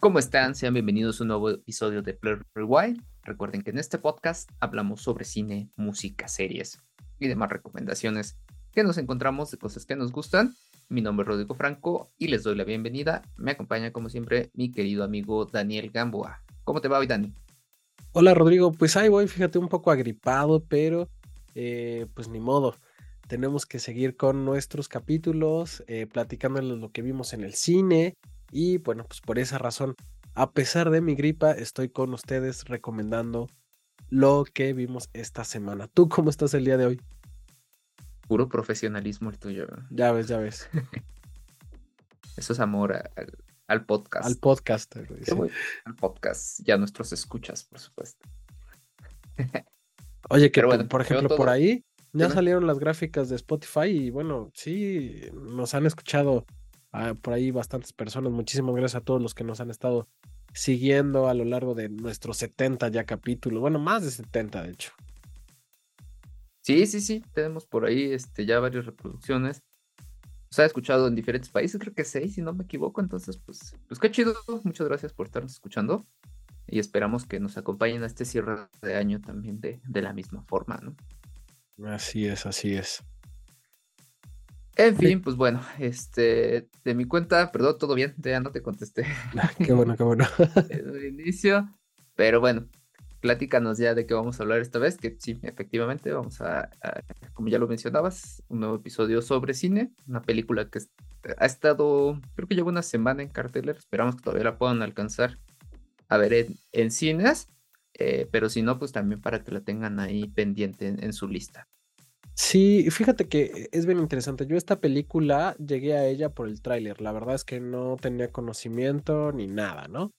¿Cómo están? Sean bienvenidos a un nuevo episodio de Play Rewind. Recuerden que en este podcast hablamos sobre cine, música, series y demás recomendaciones que nos encontramos de cosas que nos gustan. Mi nombre es Rodrigo Franco y les doy la bienvenida. Me acompaña como siempre mi querido amigo Daniel Gamboa. ¿Cómo te va hoy, Dani? Hola Rodrigo, pues ahí voy, fíjate, un poco agripado, pero eh, pues ni modo. Tenemos que seguir con nuestros capítulos, eh, platicándoles lo que vimos en el cine. Y bueno, pues por esa razón, a pesar de mi gripa, estoy con ustedes recomendando lo que vimos esta semana. ¿Tú cómo estás el día de hoy? Puro profesionalismo el tuyo. Ya ves, ya ves. Eso es amor al, podcast. Al podcast. Al podcast. Ya nuestros escuchas, por supuesto. Oye, que bueno, por ejemplo, por ahí ya salieron las gráficas de Spotify y bueno, sí, nos han escuchado por ahí bastantes personas. Muchísimas gracias a todos los que nos han estado siguiendo a lo largo de nuestros 70 ya capítulos. Bueno, más de 70 de hecho. Sí, sí, sí, tenemos por ahí este, ya varias reproducciones. Se ha escuchado en diferentes países, creo que seis, si no me equivoco. Entonces, pues, pues qué chido. Muchas gracias por estarnos escuchando. Y esperamos que nos acompañen a este cierre de año también de, de la misma forma, ¿no? Así es, así es. En fin, pues bueno, este, de mi cuenta, perdón, todo bien, ya no te contesté. Ah, qué bueno, qué bueno. en el inicio, pero bueno, platícanos ya de qué vamos a hablar esta vez, que sí, efectivamente, vamos a, como ya lo mencionabas, un nuevo episodio sobre cine, una película que ha estado, creo que lleva una semana en cartelera, esperamos que todavía la puedan alcanzar a ver en cines. Eh, pero si no, pues también para que la tengan ahí pendiente en, su lista. Sí, fíjate que es bien interesante. Yo esta película llegué a ella por el tráiler. La verdad es que no tenía conocimiento ni nada, ¿no?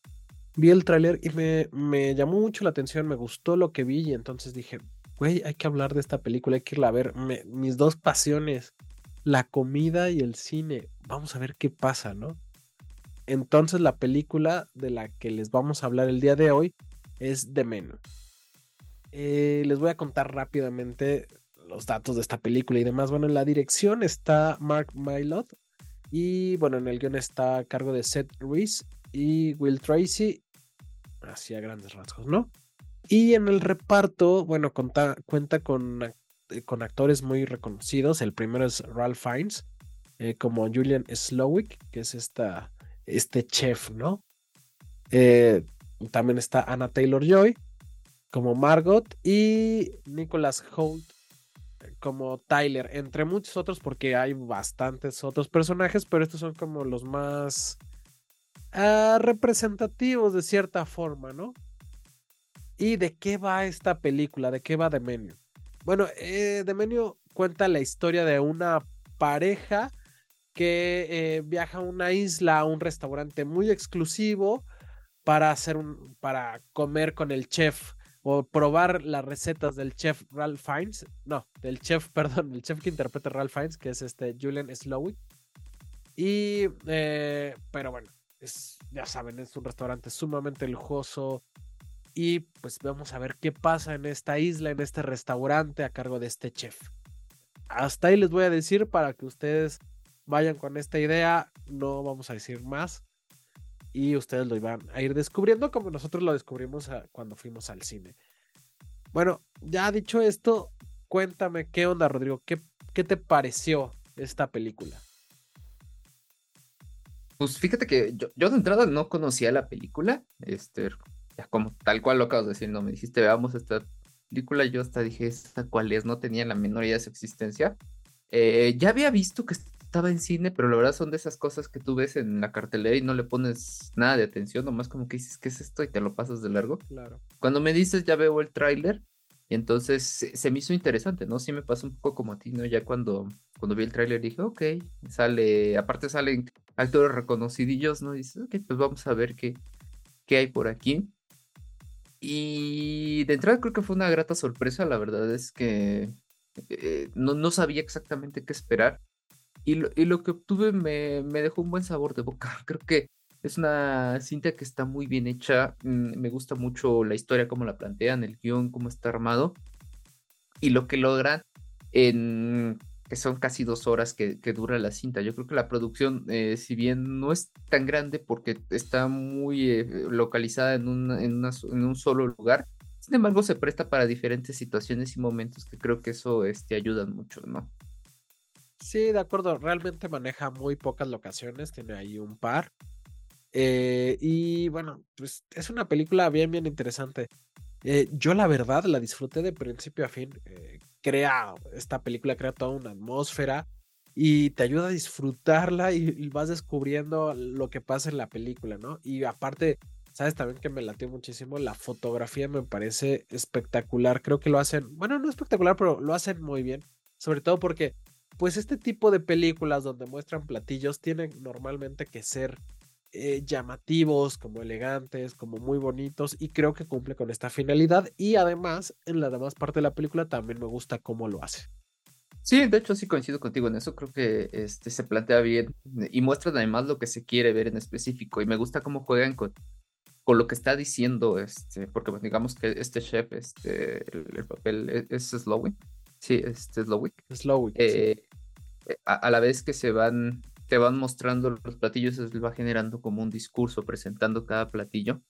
Vi el tráiler y me, me, llamó mucho la atención, me gustó lo que vi y entonces dije, güey, hay que hablar de esta película, hay que irla a ver. mis dos pasiones, la comida y el cine. Vamos a ver qué pasa, ¿no? Entonces la película de la que les vamos a hablar el día de hoy es de menos. Eh, les voy a contar rápidamente los datos de esta película y demás. Bueno, en la dirección está Mark Mylod y bueno, en el guion está a cargo de Seth Reese y Will Tracy, así a grandes rasgos, ¿no? Y en el reparto, bueno, cuenta con, eh, con actores muy reconocidos. El primero es Ralph Fiennes, eh, como Julian Slowick, que es esta, este chef, ¿no? Eh, también está Anna Taylor Joy como Margot y Nicholas Holt como Tyler, entre muchos otros, porque hay bastantes otros personajes, pero estos son como los más ah, representativos de cierta forma, ¿no? ¿Y de qué va esta película? ¿De qué va Menu? Bueno, eh, Menu cuenta la historia de una pareja que eh, viaja a una isla, a un restaurante muy exclusivo, para hacer un, para comer con el chef o probar las recetas del chef Ralph Fiennes, no, del chef, perdón, el chef que interpreta Ralph Fiennes, que es este Julian Slowick. Y, eh, pero bueno, es, ya saben, es un restaurante sumamente lujoso. Y pues vamos a ver qué pasa en esta isla, en este restaurante a cargo de este chef. Hasta ahí les voy a decir para que ustedes vayan con esta idea. No vamos a decir más y ustedes lo iban a ir descubriendo como nosotros lo descubrimos cuando fuimos al cine. Bueno, ya dicho esto, cuéntame qué onda, Rodrigo, qué, qué te pareció esta película. Pues fíjate que yo, de entrada no conocía la película, este, ya como tal cual lo acabas de decir, no me dijiste, veamos esta película, yo hasta dije, ¿esta cuál es? No tenía la menor idea de su existencia. Eh, ya había visto que estaba en cine, pero la verdad son de esas cosas que tú ves en la cartelera y no le pones nada de atención, nomás como que dices, ¿qué es esto? Y te lo pasas de largo. Claro. Cuando me dices, ya veo el tráiler, y entonces se, me hizo interesante, ¿no? Sí me pasó un poco como a ti, ¿no? Ya cuando, cuando vi el tráiler dije, ok, sale, aparte salen actores reconocidillos, ¿no? Y dices, ok, pues vamos a ver qué, qué hay por aquí. Y de entrada creo que fue una grata sorpresa, la verdad es que eh, no, no sabía exactamente qué esperar. Y lo, que obtuve me, dejó un buen sabor de boca. Creo que es una cinta que está muy bien hecha. Mm, me gusta mucho la historia, cómo la plantean, el guion, cómo está armado. Y lo que logran en que son casi dos horas que, dura la cinta. Yo creo que la producción, eh, si bien no es tan grande porque está muy eh, localizada en, en, un solo lugar, sin embargo se presta para diferentes situaciones y momentos que creo que eso este, ayudan mucho, ¿no? Sí, de acuerdo, realmente maneja muy pocas locaciones, tiene ahí un par. Eh, y bueno, pues es una película bien, bien interesante. yo la verdad la disfruté de principio a fin crea, esta película crea toda una atmósfera y te ayuda a disfrutarla y, vas descubriendo lo que pasa en la película, ¿no? Y aparte, sabes también que me latió muchísimo, la fotografía me parece espectacular, creo que lo hacen, bueno, no espectacular, pero lo hacen muy bien, sobre todo porque, pues este tipo de películas donde muestran platillos tienen normalmente que ser eh, llamativos, como elegantes, como muy bonitos y creo que cumple con esta finalidad y además en la demás parte de la película también me gusta cómo lo hace. Sí, de hecho sí coincido contigo en eso, creo que este, se plantea bien y muestra además lo que se quiere ver en específico y me gusta cómo juegan con, con lo que está diciendo, este, porque digamos que este chef, este, el, papel e, es, Slowick, sí, este Slowick, Slowick eh, a, a, la vez que se van te van mostrando los platillos, se va generando como un discurso presentando cada platillo.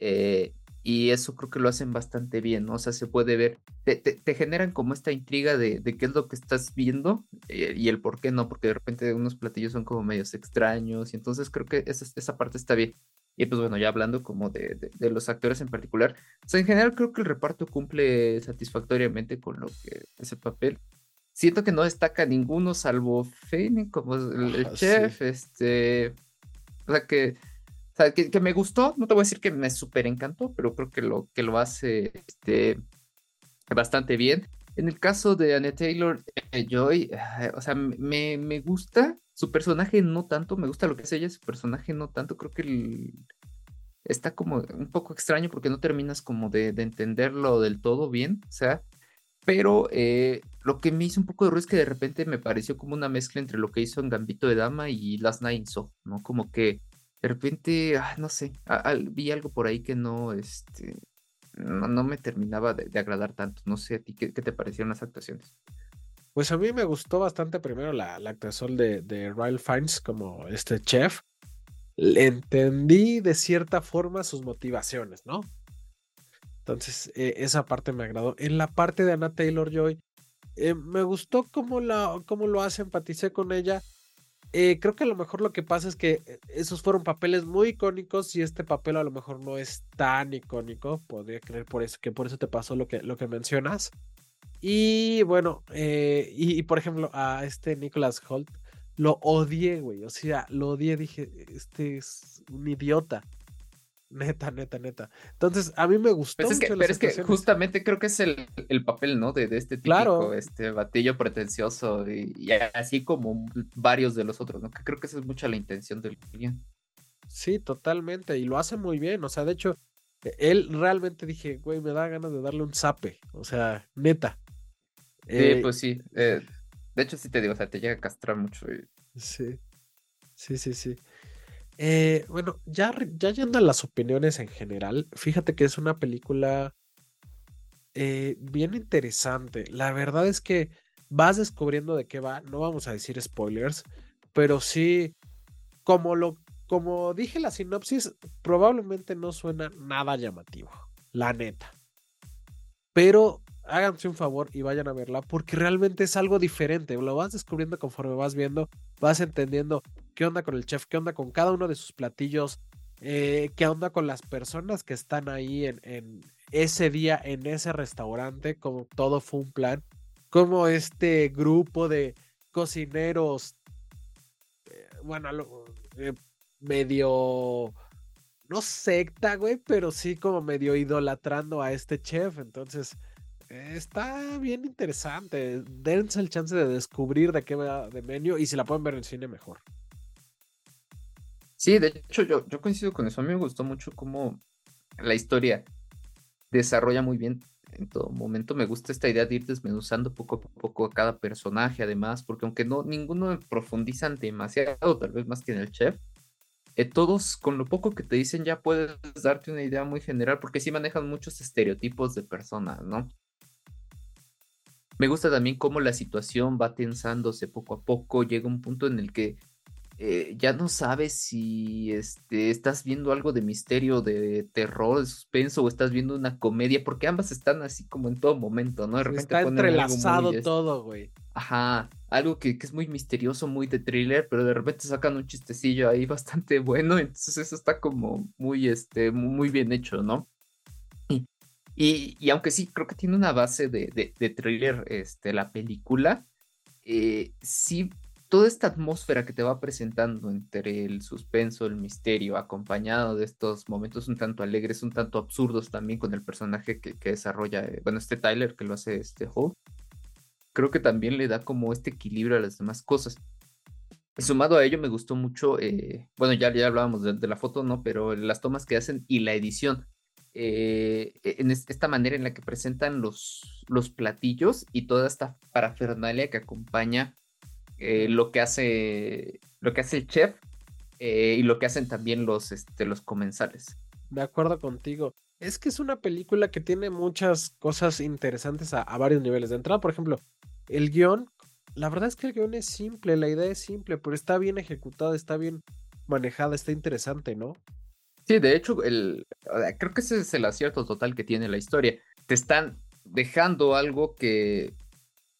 Eh, y eso creo que lo hacen bastante bien, ¿no? O sea, se puede ver, te, generan como esta intriga de, qué es lo que estás viendo eh, y el por qué no, porque de repente unos platillos son como medios extraños y entonces creo que esa, esa parte está bien. Y pues bueno, ya hablando como de, de, los actores en particular, o sea, en general creo que el reparto cumple satisfactoriamente con lo que es el papel siento que no destaca ninguno salvo Fane como el, ah, chef, este, o sea que, o sea, que, me gustó, no te voy a decir que me súper encantó, pero creo que lo, que lo hace este, bastante bien. En el caso de Anne Taylor eh, Joy, o sea, me, me, gusta su personaje no tanto, me gusta lo que es ella, su personaje no tanto, creo que está como un poco extraño porque no terminas como de, de entenderlo del todo bien, o sea, pero eh, lo que me hizo un poco de ruido es que de repente me pareció como una mezcla entre lo que hizo en Gambito de Dama y Last Night in ¿no? Como que de repente, ah, no sé, vi algo por ahí que no, este, no, me terminaba de, agradar tanto. No sé a ti, ¿qué, te parecieron las actuaciones? Pues a mí me gustó bastante primero la, la actuación de, de Ryle Fiennes como este chef. Le entendí de cierta forma sus motivaciones, ¿no? Entonces, eh, esa parte me agradó. En la parte de Anna Taylor Joy, eh, me gustó cómo, la, cómo lo hace, empaticé con ella. Eh, creo que a lo mejor lo que pasa es que esos fueron papeles muy icónicos y este papel a lo mejor no es tan icónico. Podría creer por eso, que por eso te pasó lo que, lo que mencionas. Y bueno, y, por ejemplo, a este Nicholas Holt lo odié, güey. O sea, lo odié. Dije, este es un idiota. Neta, neta, neta. Entonces, a mí me gustó. Pues pero es que justamente creo que es el, papel, ¿no? De, este típico, este batillo pretencioso y, así como varios de los otros, ¿no? Que creo que esa es mucha la intención del guion. Sí, totalmente. Y lo hace muy bien. O sea, de hecho, él realmente dije, güey, me da ganas de darle un zape. O sea, neta. Sí, eh, pues sí. Eh, de hecho, sí te digo, o sea, te llega a castrar mucho. Sí. Sí, sí, sí. Eh, bueno, ya, ya yendo a las opiniones en general, fíjate que es una película eh, bien interesante. La verdad es que vas descubriendo de qué va. No vamos a decir spoilers, pero sí, como lo, como dije la sinopsis, probablemente no suena nada llamativo, la neta. Pero háganse un favor y vayan a verla porque realmente es algo diferente. Lo vas descubriendo conforme vas viendo, vas entendiendo qué onda con el chef, qué onda con cada uno de sus platillos, eh, qué onda con las personas que están ahí en, ese día en ese restaurante, como todo fue un plan, como este grupo de cocineros, eh, bueno, eh, medio no secta, güey, pero sí como medio idolatrando a este chef. Entonces, Está bien interesante. Dense el chance de descubrir de qué va de menú y si la pueden ver en cine mejor. Sí, de hecho yo, yo coincido con eso. A mí me gustó mucho cómo la historia desarrolla muy bien en todo momento. Me gusta esta idea de ir desmenuzando poco a poco a cada personaje, además, porque aunque no ninguno profundizan demasiado, tal vez más que en el chef, eh, todos con lo poco que te dicen ya puedes darte una idea muy general, porque sí manejan muchos estereotipos de personas, ¿no? Me gusta también cómo la situación va tensándose poco a poco, llega un punto en el que eh, ya no sabes si este, estás viendo algo de misterio, de terror, de suspenso o estás viendo una comedia, porque ambas están así como en todo momento, ¿no? De repente Está entrelazado todo, güey. Ajá, algo que, es muy misterioso, muy de thriller, pero de repente sacan un chistecillo ahí bastante bueno, entonces eso está como muy, este, muy bien hecho, ¿no? Y, y, aunque sí, creo que tiene una base de, de, thriller este, la película, eh, sí toda esta atmósfera que te va presentando entre el suspenso, el misterio, acompañado de estos momentos un tanto alegres, un tanto absurdos también con el personaje que, desarrolla, eh, bueno, este Tyler que lo hace este Holt, creo que también le da como este equilibrio a las demás cosas. Sumado a ello, me gustó mucho, eh, bueno, ya, ya hablábamos de, la foto, ¿no? Pero las tomas que hacen y la edición. Eh, en esta manera en la que presentan los, los platillos y toda esta parafernalia que acompaña eh, lo que hace lo que hace el chef eh, y lo que hacen también los, este, los comensales. De acuerdo contigo. Es que es una película que tiene muchas cosas interesantes a, varios niveles. De entrada, por ejemplo, el guion, la verdad es que el guion es simple, la idea es simple, pero está bien ejecutada, está bien manejada, está interesante, ¿no? Sí, de hecho, el, creo que ese es el acierto total que tiene la historia. Te están dejando algo que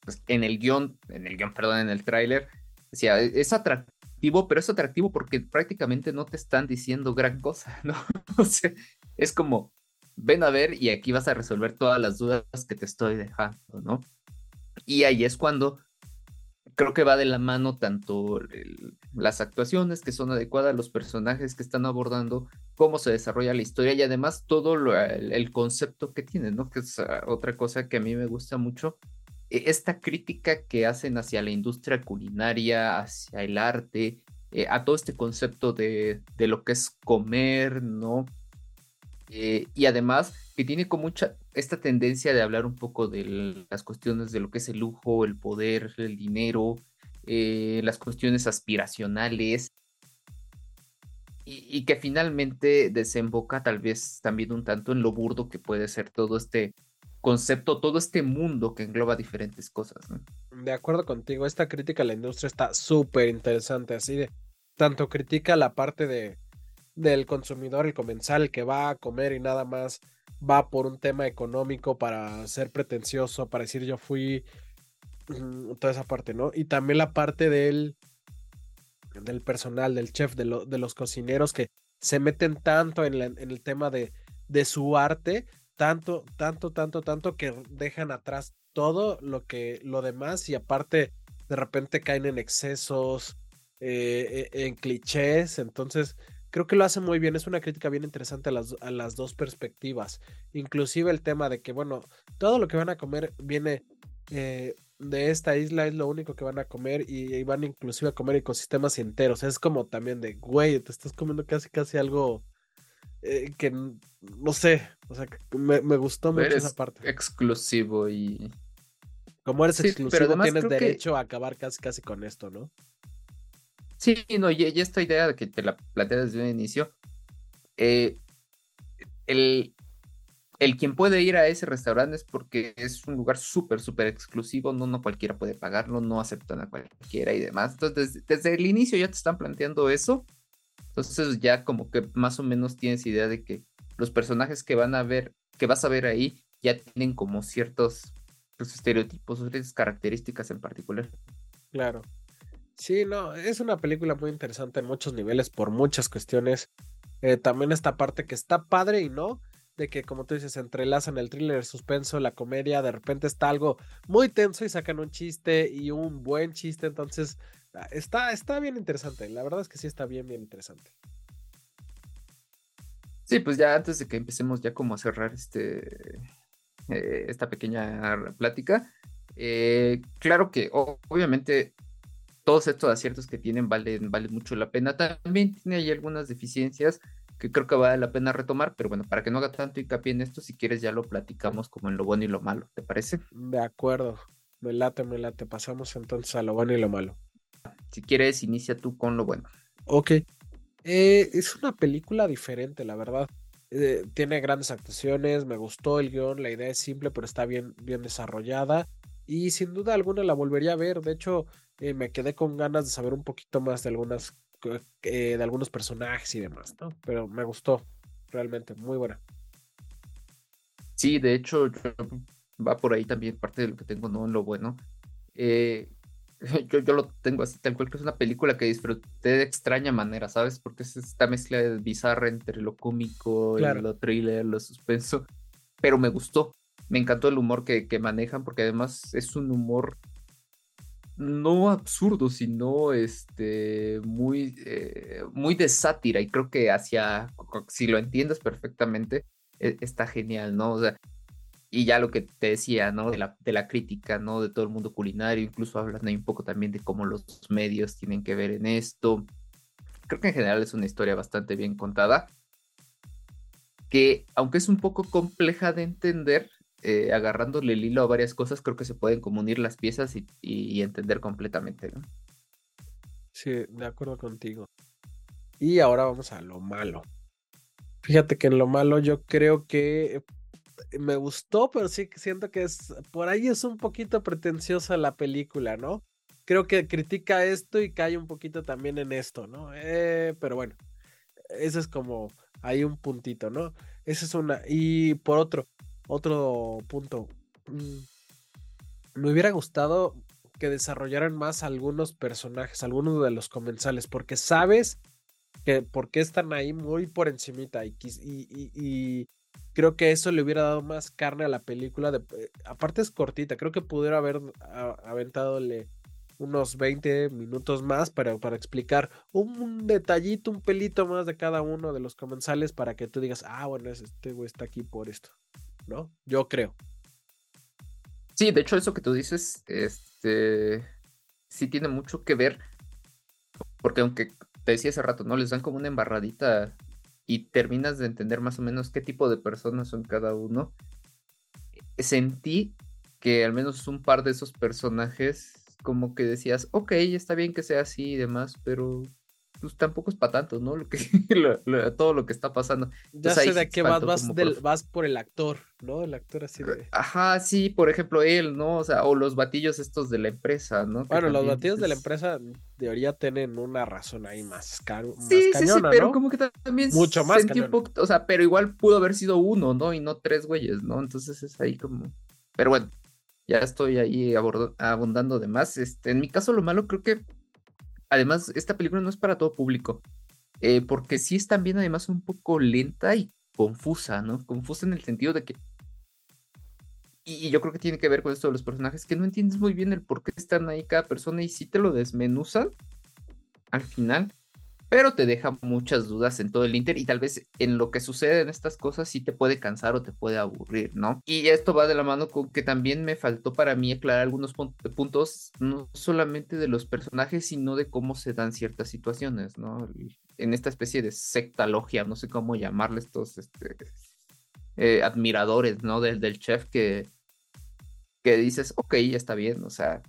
pues, en el guion, en el guion, perdón, en el tráiler, e-, es atractivo, pero es atractivo porque prácticamente no te están diciendo gran cosa, ¿no? o sea, es como, ven a ver y aquí vas a resolver todas las dudas que te estoy dejando, ¿no? Y ahí es cuando creo que va de la mano tanto las actuaciones que son adecuadas, los personajes que están abordando, cómo se desarrolla la historia y además todo el, el, concepto que tiene, ¿no? Que es ah, otra cosa que a mí me gusta mucho, esta crítica que hacen hacia la industria culinaria, hacia el arte, eh, a todo este concepto de, lo que es comer, ¿no? Eh, y además que tiene como mucha esta tendencia de hablar un poco de las cuestiones de lo que es el lujo, el poder, el dinero, eh, las cuestiones aspiracionales, y, que finalmente desemboca tal vez también un tanto en lo burdo que puede ser todo este concepto, todo este mundo que engloba diferentes cosas. De acuerdo contigo, esta crítica a la industria está súper interesante, así de, tanto critica la parte de, del consumidor, el comensal, que va a comer y nada más va por un tema económico para ser pretencioso, para decir yo fui, mm, toda esa parte, ¿no? Y también la parte del, del personal, del chef, de, los cocineros que se meten tanto en, en el tema de, de su arte tanto, tanto, tanto, tanto que dejan atrás todo lo que lo demás y aparte de repente caen en excesos, eh, e, en clichés, entonces creo que lo hace muy bien, es una crítica bien interesante a las, a las dos perspectivas, inclusive el tema de que, bueno, todo lo que van a comer viene eh, de esta isla, es lo único que van a comer y, van inclusive a comer ecosistemas enteros, es como también de, güey, te estás comiendo casi, casi algo eh, que no sé, o sea, me, me gustó mucho esa parte. Exclusivo y. Como eres exclusivo, tienes derecho a acabar casi casi con esto, ¿no? Sí, no, y, esta idea de que te la planteas desde un inicio. Eh, el, el quien puede ir a ese restaurante es porque es un lugar súper, súper exclusivo, no, no cualquiera puede pagarlo, no aceptan a cualquiera y demás. Entonces, desde el inicio ya te están planteando eso entonces ya como que más o menos tienes idea de que los personajes que van a ver, que vas a ver ahí, ya tienen como ciertos pues, estereotipos, ciertas características en particular. Claro. Sí, no, es una película muy interesante en muchos niveles por muchas cuestiones. Eh, también esta parte que está padre y no, de que como tú dices, entrelazan el thriller, el suspenso, la comedia, de repente está algo muy tenso y sacan un chiste y un buen chiste, entonces está, está bien interesante. La verdad es que sí está bien, bien interesante. Sí, pues ya antes de que empecemos ya como a cerrar este, eh, esta pequeña plática, eh, claro que obviamente todos estos aciertos que tienen valen, valen mucho la pena. También tiene ahí algunas deficiencias que creo que vale la pena retomar, pero bueno, para que no haga tanto hincapié en esto, si quieres ya lo platicamos como en lo bueno y lo malo, ¿te parece? De acuerdo, me late, me late. Pasamos entonces a lo bueno y lo malo. Si quieres, inicia tú con lo bueno. Ok. Eh, es una película diferente, la verdad. Eh, tiene grandes actuaciones, me gustó el guion, la idea es simple, pero está bien, bien desarrollada. y sin duda alguna la volvería a ver. De hecho, eh, me quedé con ganas de saber un poquito más de algunas eh, de algunos personajes y demás, ¿no? Pero me gustó, realmente, muy buena. Sí, de hecho, va por ahí también parte de lo que tengo, ¿no? Lo bueno. Eh, yo, yo lo tengo así, tal cual que es una película que disfruté de extraña manera, ¿sabes? Porque es esta mezcla bizarra entre lo cómico, lo thriller, lo suspenso. Pero me gustó, me encantó el humor que, que manejan, porque además es un humor no absurdo, sino este muy, eh, muy de sátira. Y creo que hacia, si lo entiendes perfectamente, e, está genial, ¿no? O sea, y ya lo que te decía, ¿no? De la, de la crítica, ¿no? De todo el mundo culinario, incluso hablan ahí un poco también de cómo los medios tienen que ver en esto. Creo que en general es una historia bastante bien contada, que aunque es un poco compleja de entender, eh, agarrándole el hilo a varias cosas, creo que se pueden comunir las piezas y, entender completamente, ¿no? Sí, de acuerdo contigo. Y ahora vamos a lo malo. Fíjate que en lo malo yo creo que me gustó, pero sí siento que es por ahí es un poquito pretenciosa la película, ¿no? Creo que critica esto y cae un poquito también en esto, ¿no? Eh, pero bueno, ese es como hay un puntito, ¿no? Esa es una. Y por otro, otro punto. Mm, me hubiera gustado que desarrollaran más algunos personajes, algunos de los comensales, porque sabes que por qué están ahí muy por encimita y, y, creo que eso le hubiera dado más carne a la película. De, eh, aparte es cortita, creo que pudiera haber aventadole unos 20 minutos más para, para explicar un, detallito, un pelito más de cada uno de los comensales para que tú digas, ah, bueno, este güey está aquí por esto. ¿no? Yo creo. Sí, de hecho, eso que tú dices, este, sí tiene mucho que ver, porque aunque te decía hace rato, ¿no? Les dan como una embarradita y terminas de entender más o menos qué tipo de personas son cada uno. Sentí que al menos un par de esos personajes, como que decías, ok, está bien que sea así y demás, pero pues tampoco es para tanto, ¿no? Lo que, todo lo que está pasando. ya sé de qué vas, vas, vas, por el actor, ¿no? El actor así de... Ajá, sí, por ejemplo, él, ¿no? O sea, o los batillos estos de la empresa, ¿no? Bueno, los batillos de la empresa debería tener una razón ahí más, caro, sí, sí, sí, pero como que también mucho más sentí un poco, o sea, pero igual pudo haber sido uno, ¿no? Y no tres güeyes, ¿no? Entonces es ahí como... Pero bueno, ya estoy ahí abundando de más. Este, en mi caso, lo malo creo que además, esta película no es para todo público, eh, porque sí es también además un poco lenta y confusa, ¿no? Confusa en el sentido de que... Y, yo creo que tiene que ver con esto de los personajes, que no entiendes muy bien el por qué están ahí cada persona y si te lo desmenuzan al final, pero te deja muchas dudas en todo el Inter y tal vez en lo que sucede en estas cosas sí te puede cansar o te puede aburrir, ¿no? Y esto va de la mano con que también me faltó para mí aclarar algunos puntos, no solamente de los personajes, sino de cómo se dan ciertas situaciones, ¿no? En esta especie de secta logia, no sé cómo llamarle estos este, eh, admiradores, ¿no? Del, del chef que, que dices, ok, está bien, o sea,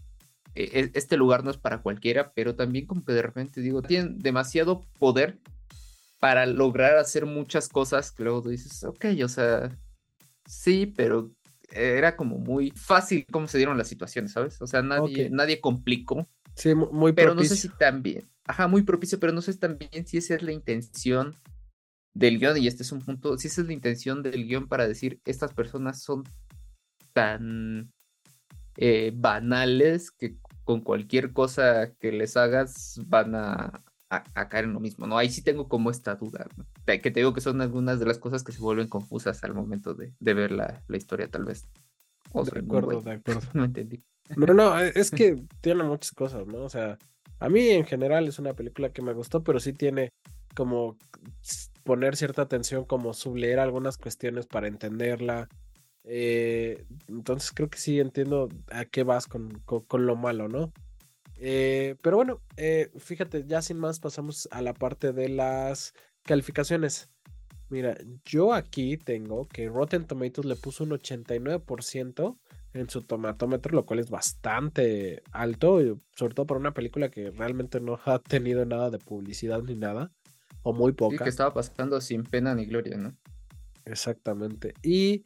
e, e, este lugar no es para cualquiera, pero también como que de repente digo, tienen demasiado poder para lograr hacer muchas cosas que luego dices, ok, o sea, sí, pero era como muy fácil cómo se dieron las situaciones, ¿sabes? O sea, nadie, nadie complicó. Sí, muy propicio. Pero no sé si también, ajá, muy propicio, pero no sé también si esa es la intención del guion, y este es un punto, si esa es la intención del guion para decir, estas personas son tan eh, banales que con cualquier cosa que les hagas van a, caer en lo mismo, ¿no? Ahí sí tengo como esta duda, que te digo que son algunas de las cosas que se vuelven confusas al momento de, ver la, historia, tal vez. de acuerdo, de acuerdo. No entendí. No, no, e, es que tiene muchas cosas, ¿no? O sea, a mí en general es una película que me gustó, pero sí tiene como poner cierta atención, como subleer algunas cuestiones para entenderla. Eh, entonces creo que sí entiendo a qué vas con, lo malo, ¿no? Eh, pero bueno, eh, fíjate, ya sin más pasamos a la parte de las calificaciones. Mira, yo aquí tengo que Rotten Tomatoes le puso un 89% en su tomatómetro, lo cual es bastante alto, sobre todo para una película que realmente no ha tenido nada de publicidad ni nada, o muy poca. que estaba pasando sin pena ni gloria, ¿no? Exactamente. Y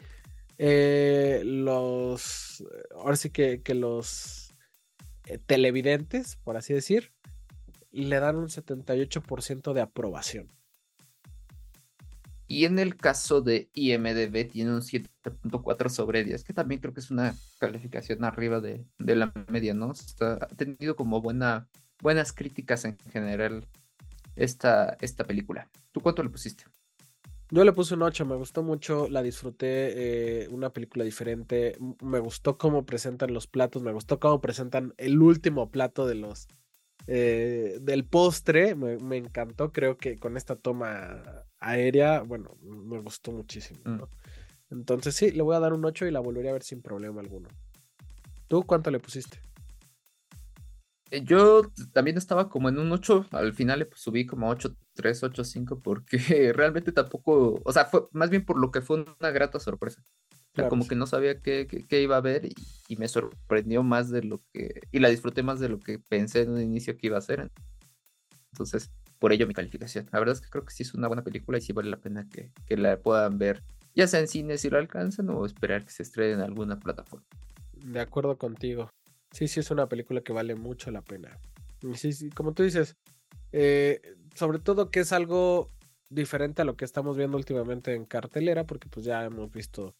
Eh, los, ahora sí que, que los eh, televidentes, por así decir, le dan un 78% de aprobación. Y en el caso de IMDB tiene un 7.4 sobre 10, que también creo que es una calificación arriba de, la media, ¿no? ha tenido como buena, buenas críticas en general esta, esta película. ¿Tú cuánto le pusiste? Yo le puse un 8, me gustó mucho, la disfruté, eh, una película diferente, me gustó cómo presentan los platos, me gustó cómo presentan el último plato de los eh, del postre, me, encantó, creo que con esta toma aérea, bueno, me gustó muchísimo. Mm. Entonces sí, le voy a dar un 8 y la volvería a ver sin problema alguno. ¿Tú cuánto le pusiste? Eh, yo también estaba como en un 8, al final le subí como 8, 3, 8, 5, porque realmente tampoco, o sea, fue más bien por lo que fue una grata sorpresa. como que no sabía qué, iba a ver y, me sorprendió más de lo que, y la disfruté más de lo que pensé en un inicio que iba a ser. Entonces, por ello mi calificación. La verdad es que creo que sí es una buena película y sí vale la pena que, que la puedan ver, ya sea en cine si lo alcanzan o esperar que se estrene en alguna plataforma. De acuerdo contigo. Sí, sí, es una película que vale mucho la pena. Sí, sí, como tú dices, eh, sobre todo que es algo diferente a lo que estamos viendo últimamente en cartelera, porque pues ya hemos visto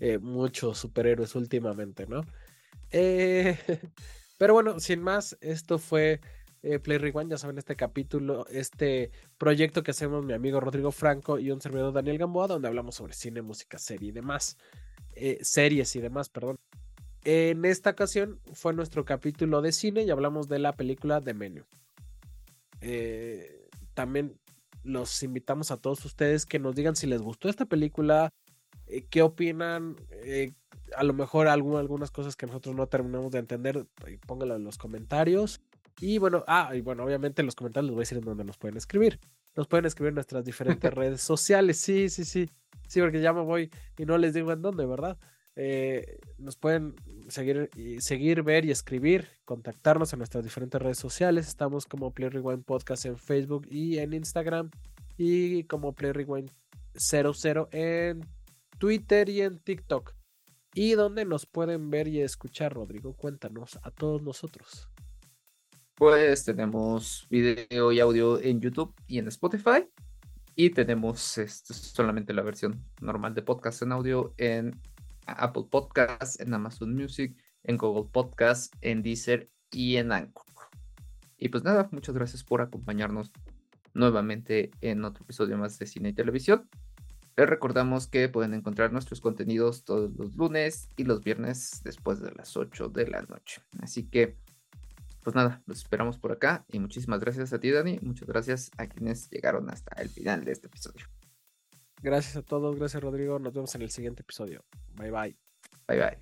eh, muchos superhéroes últimamente, ¿no? Eh, pero bueno, sin más, esto fue Play Rewind, ya saben, este capítulo, este proyecto que hacemos mi amigo Rodrigo Franco y un servidor Daniel Gamboa, donde hablamos sobre cine, música, serie y demás. series y demás, perdón. En esta ocasión fue nuestro capítulo de cine y hablamos de la película de Menú. Eh, también los invitamos a todos ustedes que nos digan si les gustó esta película, eh, qué opinan, eh, a lo mejor algunas cosas que nosotros no terminamos de entender, pónganlo en los comentarios. Y bueno, ah, y bueno, obviamente en los comentarios les voy a decir en dónde nos pueden escribir. Nos pueden escribir en nuestras diferentes redes sociales, sí, sí, sí. Sí, porque ya me voy y no les digo en dónde, ¿verdad? Eh, nos pueden seguir, seguir, ver y escribir, contactarnos en nuestras diferentes redes sociales. Estamos como Play Rewind Podcast en Facebook y en Instagram y como Play Rewind 00 en Twitter y en TikTok. Y donde nos pueden ver y escuchar, Rodrigo, cuéntanos a todos nosotros. Pues tenemos video y audio en YouTube y en Spotify. Y tenemos este, solamente la versión normal de podcast en audio en Apple Podcasts, en Amazon Music, en Google Podcasts, en Deezer y en Anchor. Y pues nada, muchas gracias por acompañarnos nuevamente en otro episodio más de Cine y Televisión. Les recordamos que pueden encontrar nuestros contenidos todos los lunes y los viernes después de las 8 de la noche. Así que, pues nada, los esperamos por acá y muchísimas gracias a ti, Dani. Muchas gracias a quienes llegaron hasta el final de este episodio. Gracias a todos, gracias Rodrigo. Nos vemos en el siguiente episodio. Bye bye. Bye bye.